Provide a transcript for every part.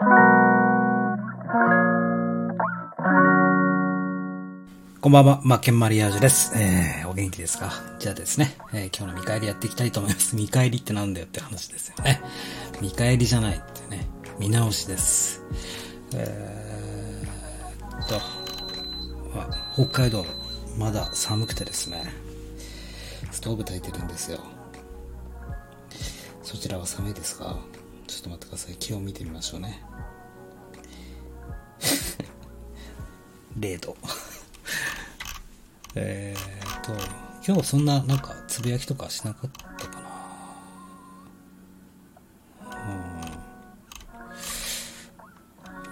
こんばんは、マッケンマリアージュです。えー、お元気ですか？じゃあですね、えー、今日の見返りやっていきたいと思います。見返りってなんだよって話ですよね。見返りじゃないってね、見直しです。えー、っと、北海道、まだ寒くてですね、ストーブ焚いてるんですよ。そちらは寒いですか？ちょっと待ってください。気温見てみましょうね。0度。えーと、今日そんななんかつぶやきとかしなかったかな。うん。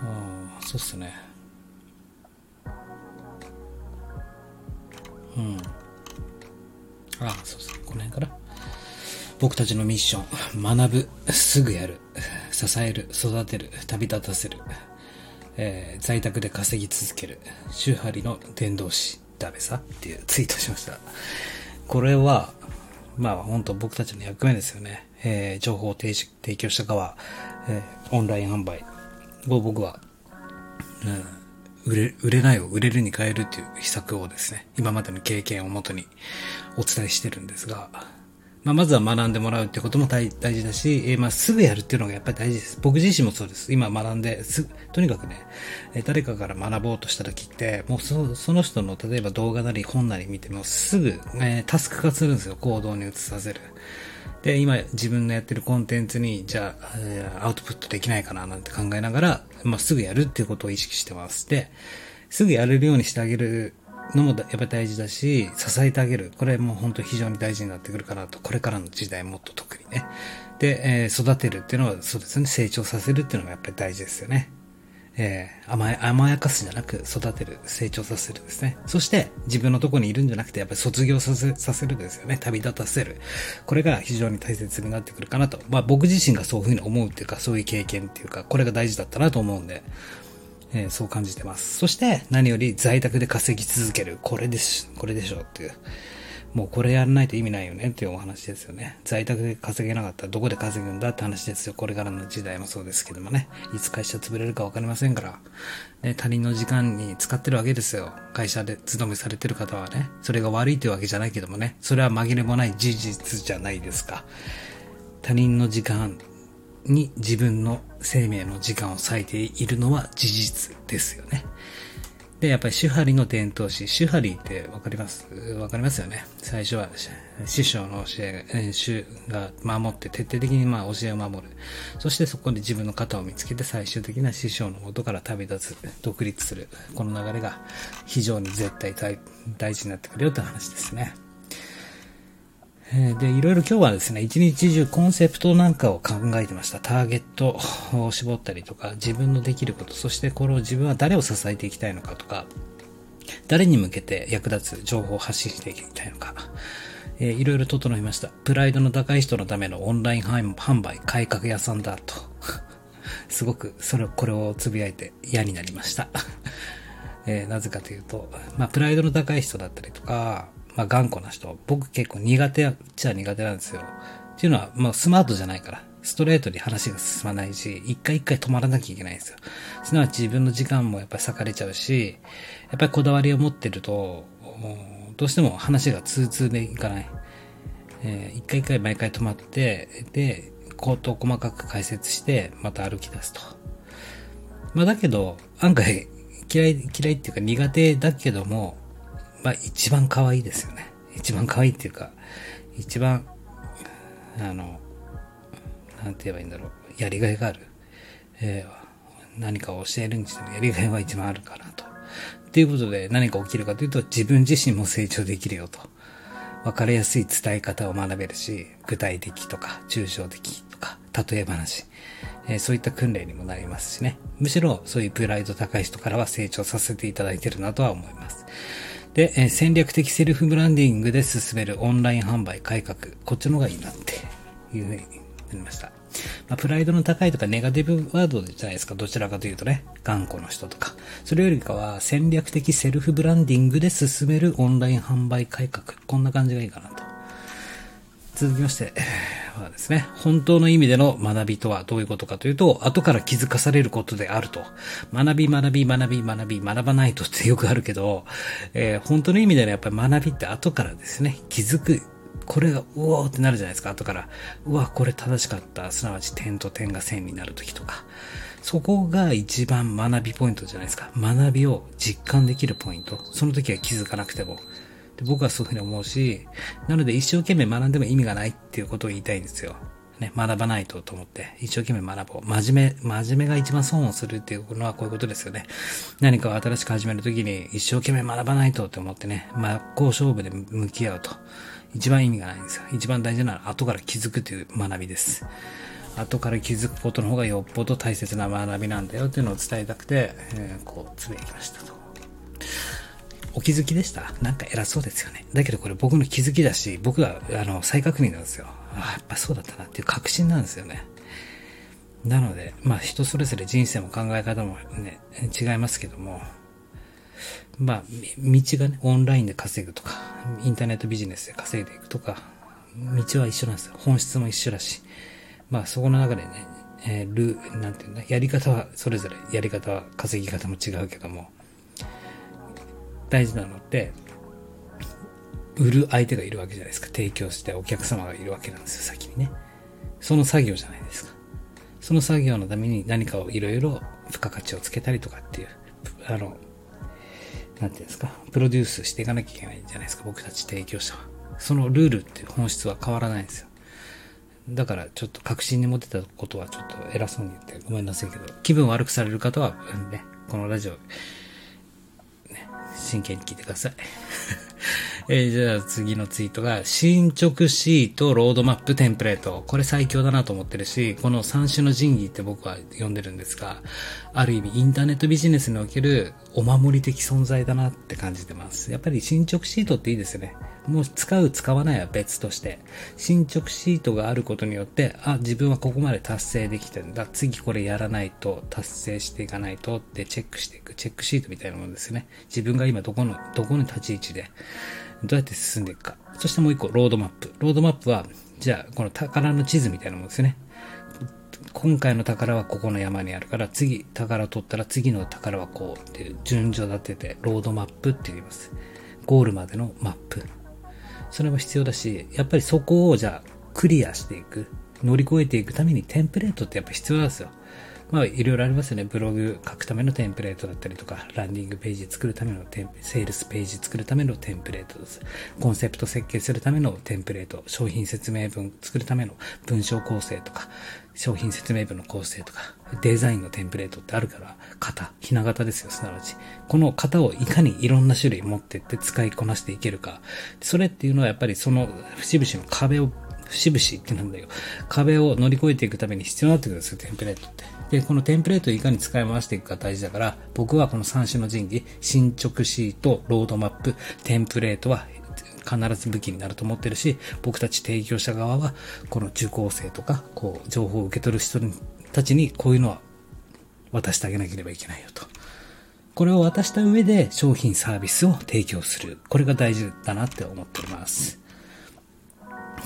ああ、そうっすね。うん。ああ、そうっすね。この辺から。僕たちのミッション。学ぶ。すぐやる。支える。育てる。旅立たせる。えー、在宅で稼ぎ続ける。周波里の伝道師。ダメさっていうツイートしました。これは、まあ本当僕たちの役目ですよね。えー、情報を提提供した側、えー、オンライン販売を僕は、うん、売れ、売れないを売れるに変えるっていう秘策をですね、今までの経験をもとにお伝えしてるんですが、まあ、まずは学んでもらうってことも大事だし、えー、まあ、すぐやるっていうのがやっぱり大事です。僕自身もそうです。今学んで、す、とにかくね、えー、誰かから学ぼうとした時って、もうそその人の例えば動画なり本なり見てもすぐ、えー、タスク化するんですよ。行動に移させる。で、今自分のやってるコンテンツに、じゃあ、えー、アウトプットできないかななんて考えながら、まあ、すぐやるっていうことを意識してます。で、すぐやれるようにしてあげるのもやっぱり大事だし、支えてあげる。これも本当非常に大事になってくるかなと。これからの時代もっと特にね。で、えー、育てるっていうのはそうですね。成長させるっていうのがやっぱり大事ですよね。えー、甘や、甘やかすじゃなく育てる、成長させるですね。そして自分のとこにいるんじゃなくてやっぱり卒業させ、させるですよね。旅立たせる。これが非常に大切になってくるかなと。まあ僕自身がそういうふうに思うっていうか、そういう経験っていうか、これが大事だったなと思うんで、えー、そう感じてます。そして何より在宅で稼ぎ続ける。これです。これでしょっていう。もうこれやらないと意味ないよねっていうお話ですよね。在宅で稼げなかったらどこで稼ぐんだって話ですよ。これからの時代もそうですけどもね。いつ会社潰れるかわかりませんから。ね、他人の時間に使ってるわけですよ。会社で勤めされてる方はね。それが悪いというわけじゃないけどもね。それは紛れもない事実じゃないですか。他人の時間に自分の生命の時間を割いているのは事実ですよね。で、やっぱり手張りの伝統師、手張りってわかります？わかりますよね。最初は師匠の教え、主が守って徹底的にまあ教えを守る。そしてそこで自分の型を見つけて最終的な師匠の元から旅立つ、独立する。この流れが非常に絶対大事になってくるよって話ですね。で、いろいろ今日はですね、一日中コンセプトなんかを考えてました。ターゲットを絞ったりとか、自分のできること、そしてこれを自分は誰を支えていきたいのかとか、誰に向けて役立つ情報を発信していきたいのか、えー、いろいろ整いました。プライドの高い人のためのオンライン販売改革屋さんだと。すごく、それ、これをつぶやいて嫌になりました。えー、なぜかというと、まあ、プライドの高い人だったりとか、まあ、頑固な人。僕結構苦手っちゃ苦手なんですよ。っていうのは、まあ、スマートじゃないから。ストレートに話が進まないし、一回一回止まらなきゃいけないんですよ。すなわち自分の時間もやっぱり割かれちゃうし、やっぱりこだわりを持ってると、どうしても話が通通でいかない。えー、一回一回毎回止まって、で、口頭細かく解説して、また歩き出すと。まあだけど、案外嫌い、嫌いっていうか苦手だけども、まあ一番可愛いですよね。一番可愛いっていうか、一番、あの、なんて言えばいいんだろう。やりがいがある。えー、何かを教えるにしてもやりがいは一番あるかなと。っていうことで何が起きるかというと自分自身も成長できるよと。わかりやすい伝え方を学べるし、具体的とか抽象的とか例え話、えー、そういった訓練にもなりますしね。むしろそういうプライド高い人からは成長させていただいてるなとは思います。で、え戦略的セルフブランディングで進めるオンライン販売改革。こっちの方がいいなっていうふうになりました。まあ、プライドの高いとかネガティブワードじゃないですか。どちらかというとね。頑固の人とか。それよりかは戦略的セルフブランディングで進めるオンライン販売改革。こんな感じがいいかなと。続きまして、はですね、本当の意味での学びとはどういうことかというと、後から気づかされることであると。学び、学び、学び、学び、学ばないとってよくあるけど、えー、本当の意味でのやっぱり学びって後からですね、気づく。これが、うおーってなるじゃないですか、後から。うわ、これ正しかった。すなわち点と点が線になるときとか。そこが一番学びポイントじゃないですか。学びを実感できるポイント。その時は気づかなくても。で僕はそういうふうに思うし、なので一生懸命学んでも意味がないっていうことを言いたいんですよ。ね、学ばないとと思って、一生懸命学ぼう。真面目、真面目が一番損をするっていうのはこういうことですよね。何かを新しく始めるときに一生懸命学ばないとって思ってね、真っ向勝負で向き合うと。一番意味がないんですよ。一番大事なのは後から気づくという学びです。後から気づくことの方がよっぽど大切な学びなんだよっていうのを伝えたくて、えー、こう、つぶやきましたと。お気づきでした？なんか偉そうですよね。だけどこれ僕の気づきだし、僕は、あの、再確認なんですよ。ああやっぱそうだったなっていう確信なんですよね。なので、まあ人それぞれ人生も考え方もね、違いますけども、まあ、道がね、オンラインで稼ぐとか、インターネットビジネスで稼いでいくとか、道は一緒なんですよ。本質も一緒だし、まあそこの中でね、えー、ルなんていうんだ、やり方はそれぞれ、やり方は稼ぎ方も違うけども、大事なのって、売る相手がいるわけじゃないですか。提供してお客様がいるわけなんですよ、先にね。その作業じゃないですか。その作業のために何かをいろいろ付加価値をつけたりとかっていう、あの、なんていうんですか、プロデュースしていかなきゃいけないんじゃないですか、僕たち提供者は。そのルールっていう本質は変わらないんですよ。だからちょっと確信に持ってたことはちょっと偉そうに言ってごめんなさいけど、気分悪くされる方はね、このラジオ真剣に聞いてください。えー、じゃあ次のツイートが、進捗シート、ロードマップ、テンプレート。これ最強だなと思ってるし、この三種の神器って僕は呼んでるんですが、ある意味インターネットビジネスにおけるお守り的存在だなって感じてます。やっぱり進捗シートっていいですね。もう使う、使わないは別として、進捗シートがあることによって、あ、自分はここまで達成できてんだ。次これやらないと、達成していかないとってチェックしていく、チェックシートみたいなものですね。自分が今どこの、どこの立ち位置で、どうやって進んでいくか。そしてもう一個、ロードマップ。ロードマップは、じゃあ、この宝の地図みたいなものですよね。今回の宝はここの山にあるから、次、宝取ったら次の宝はこうっていう順序立てて、ロードマップって言います。ゴールまでのマップ。それも必要だし、やっぱりそこをじゃあクリアしていく、乗り越えていくためにテンプレートってやっぱ必要なんですよ。まあ、いろいろありますよね。ブログ書くためのテンプレートだったりとか、ランディングページ作るためのテンセールスページ作るためのテンプレートです。コンセプト設計するためのテンプレート、商品説明文作るための文章構成とか、商品説明文の構成とか、デザインのテンプレートってあるから、型、ひな型ですよ、すなわち。この型をいかにいろんな種類持ってって使いこなしていけるか。それっていうのはやっぱりその節々の壁を節々ってなんだよ。壁を乗り越えていくために必要になってくるんですよ、テンプレートって。で、このテンプレートをいかに使い回していくか大事だから、僕はこの3種の神器、進捗シート、ロードマップ、テンプレートは必ず武器になると思ってるし、僕たち提供者側は、この受講生とか、こう、情報を受け取る人たちにこういうのは渡してあげなければいけないよと。これを渡した上で商品サービスを提供する。これが大事だなって思っております。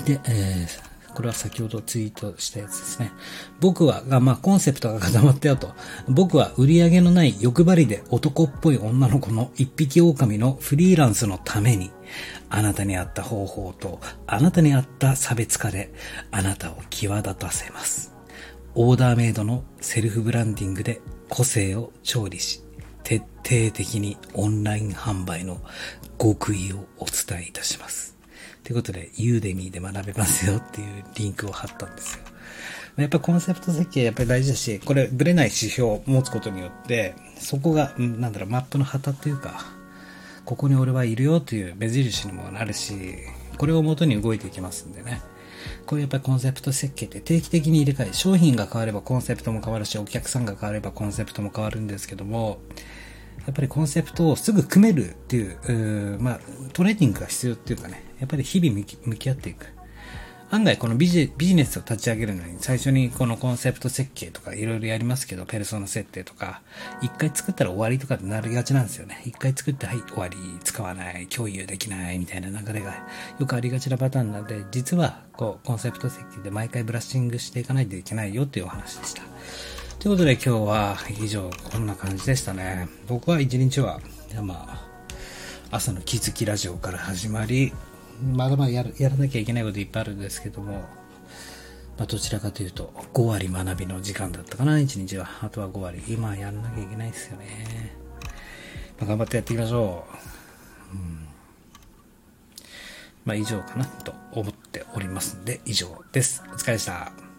で、えー、これは先ほどツイートしたやつですね。僕は、が、まあ、コンセプトが固まったよと。僕は売り上げのない欲張りで男っぽい女の子の一匹狼のフリーランスのために、あなたに合った方法と、あなたに合った差別化で、あなたを際立たせます。オーダーメイドのセルフブランディングで個性を調理し、徹底的にオンライン販売の極意をお伝えいたします。ということで、ユーデミーで学べますよっていうリンクを貼ったんですよ。やっぱコンセプト設計やっぱり大事だし、これブレない指標を持つことによって、そこが、なんだろう、マップの旗っていうか、ここに俺はいるよという目印にもなるし、これを元に動いていきますんでね。こういうやっぱりコンセプト設計って定期的に入れ替え、商品が変わればコンセプトも変わるし、お客さんが変わればコンセプトも変わるんですけども、やっぱりコンセプトをすぐ組めるっていう、うまあ、トレーニングが必要っていうかね、やっぱり日々向き合っていく。案外このビジビジネスを立ち上げるのに最初にこのコンセプト設計とかいろいろやりますけど、ペルソナ設定とか、一回作ったら終わりとかってなりがちなんですよね。一回作ってはい終わり、使わない、共有できないみたいな流れがよくありがちなパターンなんで、実はこうコンセプト設計で毎回ブラッシングしていかないといけないよっていうお話でした。ということで今日は以上こんな感じでしたね。僕は一日は、まあ、朝の気づきラジオから始まり、まだまだややらなきゃいけないこといっぱいあるんですけども、まあ、どちらかというと、5割学びの時間だったかな、1日は。あとは5割。今やらなきゃいけないですよね。まあ、頑張ってやっていきましょう。うん、まあ、以上かなと思っておりますんで、以上です。お疲れでした。